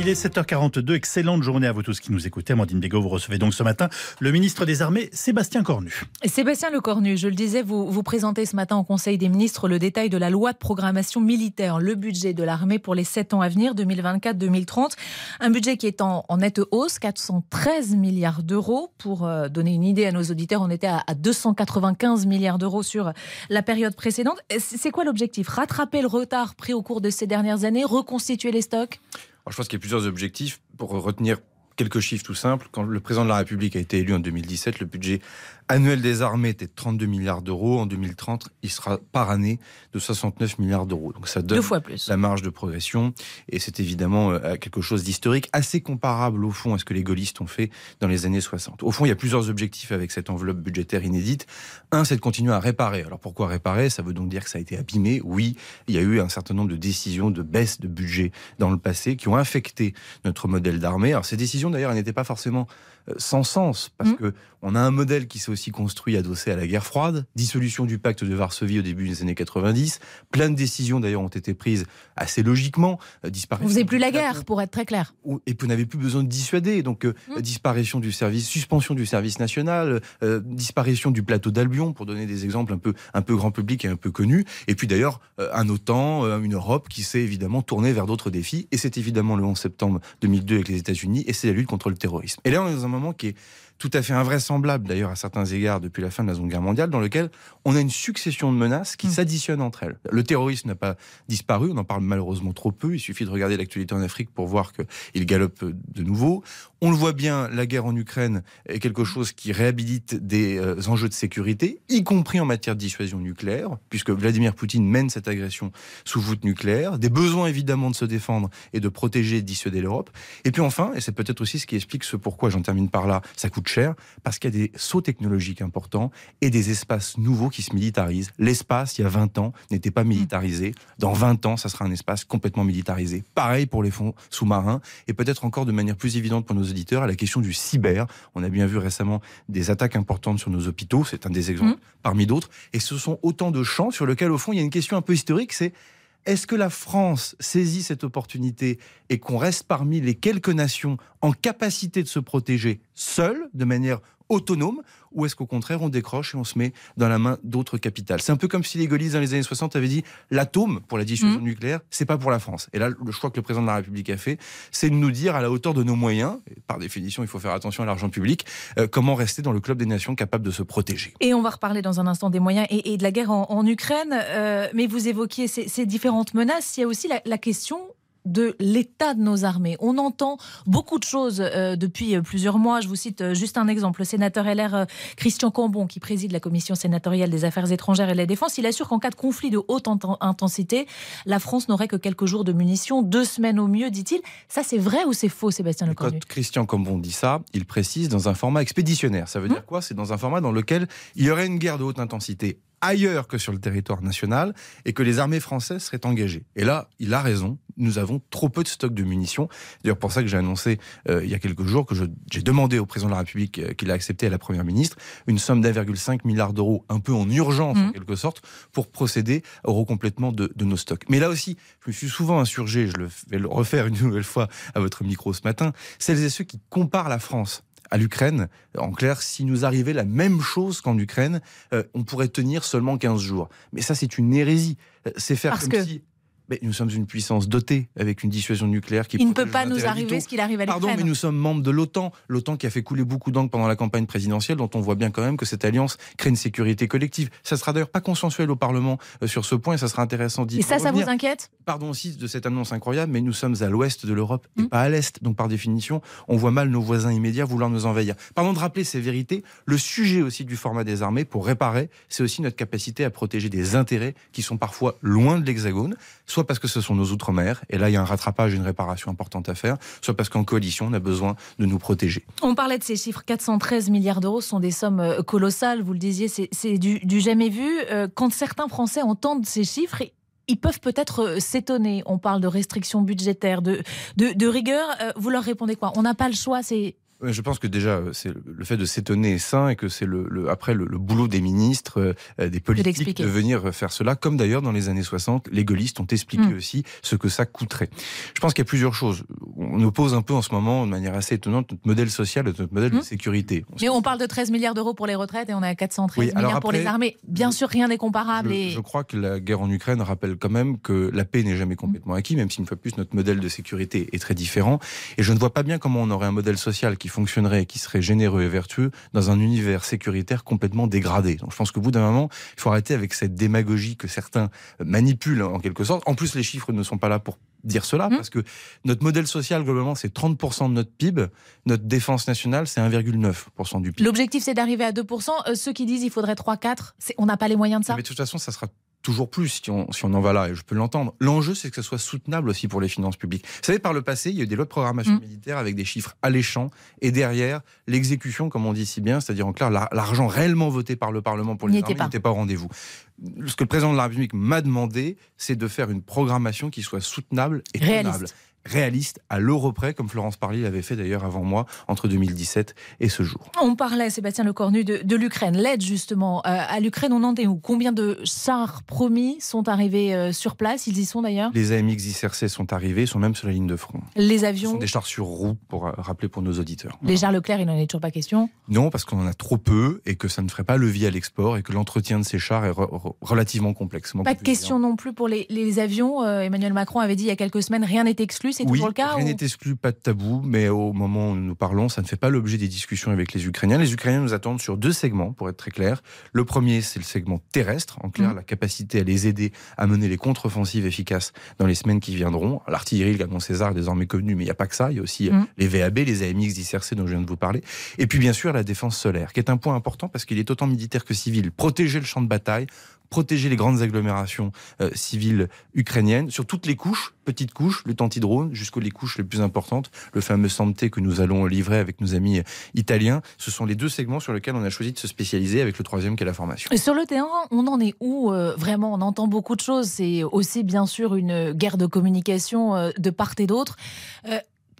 Il est 7h42. Excellente journée à vous tous qui nous écoutez. Amandine Bégaud, vous recevez donc ce matin le ministre des Armées, Sébastien Cornu. Sébastien Lecornu, je le disais, vous, vous présentez ce matin au Conseil des ministres le détail de la loi de programmation militaire, le budget de l'armée pour les 7 ans à venir, 2024-2030. Un budget qui est en, nette hausse, 413 milliards d'euros. Pour euh, donner une idée à nos auditeurs, on était à 295 milliards d'euros sur la période précédente. C'est quoi l'objectif? Rattraper le retard pris au cours de ces dernières années? Reconstituer les stocks? Je pense qu'il y a plusieurs objectifs pour retenir quelques chiffres tout simples. Quand le président de la République a été élu en 2017, le budget annuel des armées était de 32 milliards d'euros. En 2030, il sera par année de 69 milliards d'euros. Donc ça donne fois plus. la marge de progression. Et c'est évidemment euh, quelque chose d'historique, assez comparable au fond à ce que les gaullistes ont fait dans les années 60. Au fond, il y a plusieurs objectifs avec cette enveloppe budgétaire inédite. Un, c'est de continuer à réparer. Alors pourquoi réparer? Ça veut donc dire que ça a été abîmé. Oui, il y a eu un certain nombre de décisions de baisse de budget dans le passé qui ont affecté notre modèle d'armée. Alors ces décisions d'ailleurs, n'était pas forcément euh, sans sens, parce mm. que on a un modèle qui s'est aussi construit adossé à la guerre froide, dissolution du pacte de Varsovie au début des années 90, plein de décisions d'ailleurs ont été prises assez logiquement. Euh, disparition vous n'avez plus la guerre, pour être très clair. Et vous n'avez plus besoin de dissuader, donc euh, mm. disparition du service, suspension du service national, disparition du plateau d'Albion, pour donner des exemples un peu, un peu grand public et un peu connus, et puis d'ailleurs un OTAN, une Europe qui s'est évidemment tournée vers d'autres défis, et c'est évidemment le 11 septembre 2002 avec les États-Unis, et c'est lutte contre le terrorisme. Et là, on est dans un moment qui est tout à fait invraisemblable d'ailleurs à certains égards depuis la fin de la Seconde Guerre mondiale, dans lequel on a une succession de menaces qui mm. s'additionnent entre elles. Le terrorisme n'a pas disparu, on en parle malheureusement trop peu, il suffit de regarder l'actualité en Afrique pour voir qu'il galope de nouveau. On le voit bien, la guerre en Ukraine est quelque chose qui réhabilite des euh, enjeux de sécurité, y compris en matière de dissuasion nucléaire, puisque Vladimir Poutine mène cette agression sous voûte nucléaire, des besoins évidemment de se défendre et de protéger et dissuader l'Europe. Et puis enfin, et c'est peut-être aussi ce qui explique ce pourquoi j'en termine par là, ça coûte cher parce qu'il y a des sauts technologiques importants et des espaces nouveaux qui se militarisent. L'espace, il y a 20 ans, n'était pas militarisé. Dans 20 ans, ça sera un espace complètement militarisé. Pareil pour les fonds sous-marins et peut-être encore de manière plus évidente pour nos auditeurs à la question du cyber. On a bien vu récemment des attaques importantes sur nos hôpitaux. C'est un des exemples mmh. parmi d'autres. Et ce sont autant de champs sur lesquels, au fond, il y a une question un peu historique. C'est est-ce que la France saisit cette opportunité et qu'on reste parmi les quelques nations en capacité de se protéger seule, de manière autonome, ou est-ce qu'au contraire on décroche et on se met dans la main d'autres capitales? C'est un peu comme si les gaullistes dans les années 60 avaient dit l'atome pour la dissuasion mmh. nucléaire, c'est pas pour la France. Et là, le choix que le président de la République a fait, c'est de nous dire à la hauteur de nos moyens, et par définition il faut faire attention à l'argent public, euh, comment rester dans le club des nations capables de se protéger. Et on va reparler dans un instant des moyens et, de la guerre en, Ukraine, euh, mais vous évoquiez ces, différentes menaces, il y a aussi la question de l'état de nos armées. On entend beaucoup de choses euh, depuis euh, plusieurs mois. Je vous cite euh, juste un exemple. Le sénateur LR Christian Cambon, qui préside la commission sénatoriale des affaires étrangères et de la défense, il assure qu'en cas de conflit de haute intensité, la France n'aurait que quelques jours de munitions, deux semaines au mieux, dit-il. Ça, c'est vrai ou c'est faux, Sébastien Lecornu Quand Christian Cambon dit ça, il précise dans un format expéditionnaire. Ça veut dire hum. quoi? C'est dans un format dans lequel il y aurait une guerre de haute intensité ailleurs que sur le territoire national et que les armées françaises seraient engagées. Et là, il a raison, nous avons trop peu de stocks de munitions. D'ailleurs, pour ça que j'ai annoncé euh, il y a quelques jours que j'ai demandé au président de la République, euh, qu'il a accepté à la Première ministre, une somme d'1,5 milliard d'euros, un peu en urgence en mmh. quelque sorte, pour procéder au recomplètement de, de, nos stocks. Mais là aussi, je me suis souvent insurgé, je le vais le refaire une nouvelle fois à votre micro ce matin, celles et ceux qui comparent la France à l'Ukraine. En clair, si nous arrivait la même chose qu'en Ukraine, euh, on pourrait tenir seulement 15 jours. Mais ça, c'est une hérésie. Euh, c'est faire comme si mais nous sommes une puissance dotée avec une dissuasion nucléaire qui. Il ne peut pas nous arriver ce qu'il arrive à l'Ukraine. Pardon, mais nous sommes membres de l'OTAN. L'OTAN qui a fait couler beaucoup d'encre pendant la campagne présidentielle, dont on voit bien quand même que cette alliance crée une sécurité collective. Ça sera d'ailleurs pas consensuel au Parlement euh, sur ce point et ça sera intéressant d'y Et ça, ça vous inquiète? Pardon aussi de cette annonce incroyable, mais nous sommes à l'ouest de l'Europe et hmm. pas à l'est. Donc par définition, on voit mal nos voisins immédiats vouloir nous envahir. Pardon de rappeler ces vérités. Le sujet aussi du format des armées pour réparer, c'est aussi notre capacité à protéger des intérêts qui sont parfois loin de l'Hexagone, soit parce que ce sont nos mer et là il y a un rattrapage, une réparation importante à faire, soit parce qu'en coalition on a besoin de nous protéger. On parlait de ces chiffres, 413 milliards d'euros sont des sommes euh, colossales, vous le disiez, c'est du, jamais vu. Euh, quand certains Français entendent ces chiffres, ils peuvent peut-être euh, s'étonner. On parle de restrictions budgétaires, de, de, rigueur. Vous leur répondez quoi? On n'a pas le choix, c'est Je pense que déjà, c'est le fait de s'étonner est sain et que c'est le, après le, boulot des ministres, euh, des politiques de, venir faire cela, comme d'ailleurs dans les années 60, les gaullistes ont expliqué mm. aussi ce que ça coûterait. Je pense qu'il y a plusieurs choses. On oppose un peu en ce moment, de manière assez étonnante, notre modèle social et notre modèle de mm. sécurité. Mais on parle de 13 milliards d'euros pour les retraites et on est à 413 milliards pour les armées. Bien sûr, rien n'est comparable. Je, et... je crois que la guerre en Ukraine rappelle quand même que la paix n'est jamais complètement acquis, même si une fois plus notre modèle de sécurité est très différent. Et je ne vois pas bien comment on aurait un modèle social qui fonctionnerait, qui serait généreux et vertueux dans un univers sécuritaire complètement dégradé. Donc je pense qu'au bout d'un moment, il faut arrêter avec cette démagogie que certains manipulent en quelque sorte. En plus, les chiffres ne sont pas là pour dire cela, mmh. parce que notre modèle social, globalement, c'est 30% de notre PIB. Notre défense nationale, c'est 1,9% du PIB. L'objectif, c'est d'arriver à 2%. Euh, ceux qui disent qu'il faudrait 3-4, on n'a pas les moyens de ça? Mais de toute façon, ça sera toujours plus si on, si on en va là, et je peux l'entendre. L'enjeu, c'est que ça soit soutenable aussi pour les finances publiques. Vous savez, par le passé, il y a eu des lois de programmation mm. militaire avec des chiffres alléchants, et derrière, l'exécution, comme on dit si bien, c'est-à-dire en clair, l'argent réellement voté par le Parlement pour les armées n'était pas au rendez-vous. Ce que le président de la République m'a demandé, c'est de faire une programmation qui soit soutenable et tenable réaliste à l'euro près, comme Florence Parly l'avait fait d'ailleurs avant moi, entre 2017 et ce jour. On parlait, Sébastien Lecornu, de, de l'Ukraine, l'aide justement. Euh, à l'Ukraine, on en est où? Combien de chars promis sont arrivés euh, sur place? Ils y sont d'ailleurs? Les AMX ICRC sont arrivés, sont même sur la ligne de front. Les avions? Ce sont des chars sur roues, pour euh, rappeler pour nos auditeurs. Les chars Leclerc, il n'en est toujours pas question? Non, parce qu'on en a trop peu et que ça ne ferait pas levier à l'export et que l'entretien de ces chars est relativement complexe. Pas de question non plus pour les, les avions. Emmanuel Macron avait dit il y a quelques semaines, rien n'est exclu, c'est toujours le cas n'est exclu, pas de tabou, mais au moment où nous parlons, ça ne fait pas l'objet des discussions avec les Ukrainiens. Les Ukrainiens nous attendent sur deux segments, pour être très clair. Le premier, c'est le segment terrestre, en clair, mm. la capacité à les aider à mener les contre-offensives efficaces dans les semaines qui viendront. L'artillerie, le canon César est désormais connu, mais il n'y a pas que ça. Il y a aussi mm. les VAB, les AMX d'ICRC dont je viens de vous parler. Et puis, bien sûr, la défense solaire, qui est un point important parce qu'il est autant militaire que civil. Protéger le champ de bataille, protéger les grandes agglomérations euh, civiles ukrainiennes sur toutes les couches, petites couches, le drone jusqu'aux les couches les plus importantes, le fameux Santé que nous allons livrer avec nos amis italiens. Ce sont les deux segments sur lesquels on a choisi de se spécialiser avec le troisième qui est la formation. Sur le terrain, on en est où euh, Vraiment, on entend beaucoup de choses. C'est aussi bien sûr une guerre de communication euh, de part et d'autre.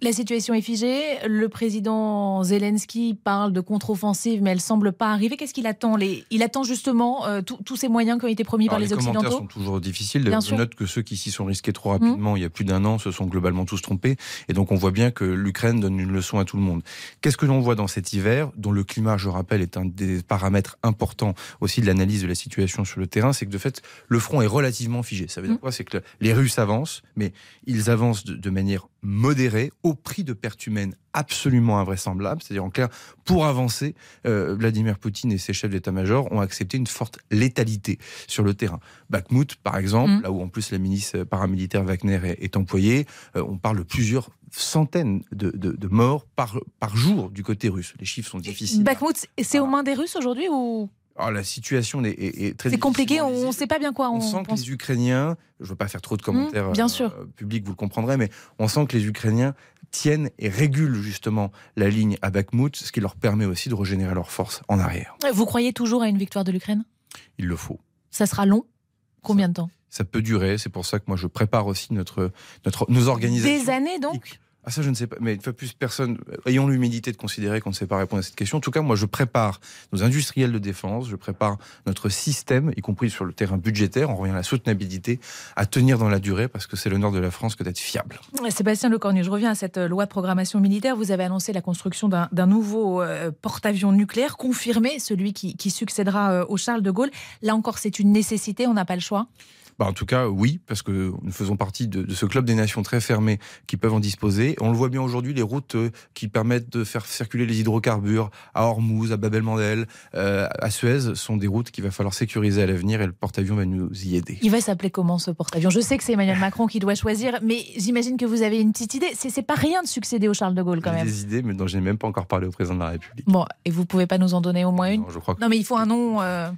La situation est figée. Le président Zelensky parle de contre-offensive, mais elle semble pas arriver. Qu'est-ce qu'il attend Il attend justement euh, tous ces moyens qui ont été promis par les, Occidentaux. Les commentaires sont toujours difficiles. Je note que ceux qui s'y sont risqués trop rapidement, hum. il y a plus d'un an, se sont globalement tous trompés. Et donc on voit bien que l'Ukraine donne une leçon à tout le monde. Qu'est-ce que l'on voit dans cet hiver, dont le climat, je rappelle, est un des paramètres importants aussi de l'analyse de la situation sur le terrain, c'est que de fait, le front est relativement figé. Ça veut dire hum. quoi? C'est que les Russes avancent, mais ils avancent de, de manière modérée, au prix de pertes humaines absolument invraisemblables. C'est-à-dire, en clair, pour avancer, euh, Vladimir Poutine et ses chefs d'état-major ont accepté une forte létalité sur le terrain. Bakhmut, par exemple, mm. là où en plus la milice paramilitaire Wagner est, employée, euh, on parle de plusieurs centaines de, morts par, par jour du côté russe. Les chiffres sont difficiles. Bakhmut, c'est aux mains des Russes aujourd'hui ou alors, la situation est, est, très. C'est compliqué, on ne sait pas bien quoi. On, sent que les Ukrainiens, je ne veux pas faire trop de commentaires mmh, bien sûr. Euh, publics, vous le comprendrez, mais on sent que les Ukrainiens tiennent et régulent justement la ligne à Bakhmut, ce qui leur permet aussi de régénérer leurs forces en arrière. Vous croyez toujours à une victoire de l'Ukraine? Il le faut. Ça sera long? Combien de temps? Ça peut durer, c'est pour ça que moi je prépare aussi notre, notre, nos organisations. Des années donc? Ah ça je ne sais pas, mais une fois plus personne, ayons l'humilité de considérer qu'on ne sait pas répondre à cette question. En tout cas, moi je prépare nos industriels de défense, je prépare notre système, y compris sur le terrain budgétaire, on revient à la soutenabilité, à tenir dans la durée, parce que c'est le nord de la France que d'être fiable. Sébastien Lecornu, je reviens à cette euh, loi de programmation militaire. Vous avez annoncé la construction d'un nouveau euh, porte-avions nucléaire, confirmé, celui qui, succédera euh, au Charles de Gaulle. Là encore, c'est une nécessité, on n'a pas le choix? Bah, en tout cas, oui, parce que nous faisons partie de, ce club des nations très fermées qui peuvent en disposer. On le voit bien aujourd'hui, les routes euh, qui permettent de faire circuler les hydrocarbures à Hormuz, à Babel-Mandel, euh, à Suez, sont des routes qu'il va falloir sécuriser à l'avenir et le porte-avions va nous y aider. Il va s'appeler comment ce porte-avions? Je sais que c'est Emmanuel Macron qui doit choisir, mais j'imagine que vous avez une petite idée. C'est pas rien de succéder au Charles de Gaulle quand même. Des idées, mais dont je n'ai même pas encore parlé au président de la République. Bon, et vous pouvez pas nous en donner au moins une? non, je crois non mais il faut un nom. Euh,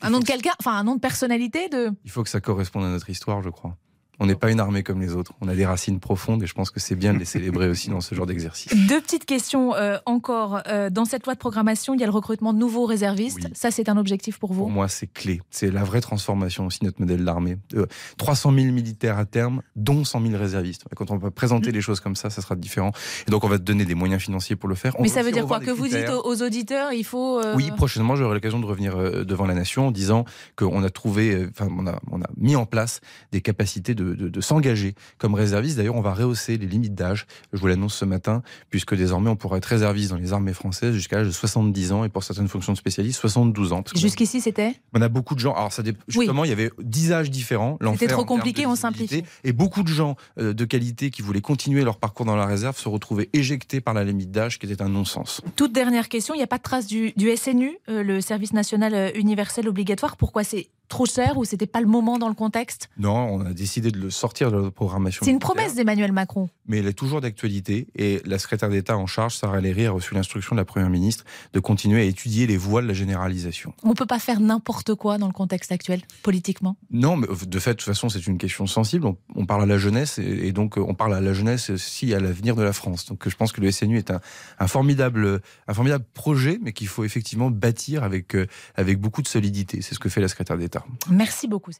un nom de quelqu'un, enfin un nom de personnalité de. Il faut que ça corresponde à notre histoire, je crois. On n'est pas une armée comme les autres. On a des racines profondes et je pense que c'est bien de les célébrer aussi dans ce genre d'exercice. Deux petites questions euh, encore. Euh, dans cette loi de programmation, il y a le recrutement de nouveaux réservistes. Oui. Ça, c'est un objectif pour vous Pour moi, c'est clé. C'est la vraie transformation aussi de notre modèle d'armée. Euh, 300 000 militaires à terme, dont 100 000 réservistes. Quand on va présenter les choses comme ça, ça sera différent. Et donc, on va te donner des moyens financiers pour le faire. On Mais ça veut dire quoi Que vous dites aux, auditeurs, il faut. euh, Oui, prochainement, j'aurai l'occasion de revenir euh, devant la nation en disant qu'on a trouvé, euh, enfin, on a, on a mis en place des capacités de, de- de s'engager comme réserviste. D'ailleurs, on va rehausser les limites d'âge. Je vous l'annonce ce matin, puisque désormais, on pourra être réserviste dans les armées françaises jusqu'à l'âge de 70 ans et pour certaines fonctions de spécialistes, 72 ans. Jusqu'ici, c'était? On a beaucoup de gens. Alors, ça justement, il y avait 10 âges différents. l'enfer trop compliqué, on simplifie. Et beaucoup de gens euh, de qualité qui voulaient continuer leur parcours dans la réserve se retrouvaient éjectés par la limite d'âge, qui était un non-sens. Toute dernière question, il n'y a pas de trace du, du SNU, euh, le service national euh, universel obligatoire? Pourquoi c'est trop cher ou c'était pas le moment dans le contexte? Non, on a décidé de le sortir de la programmation. C'est une promesse d'Emmanuel Macron. Mais elle est toujours d'actualité. Et la secrétaire d'État en charge, Sarah Léry, a reçu l'instruction de la Première ministre de continuer à étudier les voies de la généralisation. On peut pas faire n'importe quoi dans le contexte actuel, politiquement? Non, mais de fait, de toute façon, c'est une question sensible. On, on parle à la jeunesse et, et donc euh, on parle à la jeunesse aussi à l'avenir de la France. Donc euh, je pense que le SNU est un, un formidable, un formidable projet, mais qu'il faut effectivement bâtir avec, euh, avec beaucoup de solidité. C'est ce que fait la secrétaire d'État. Merci beaucoup.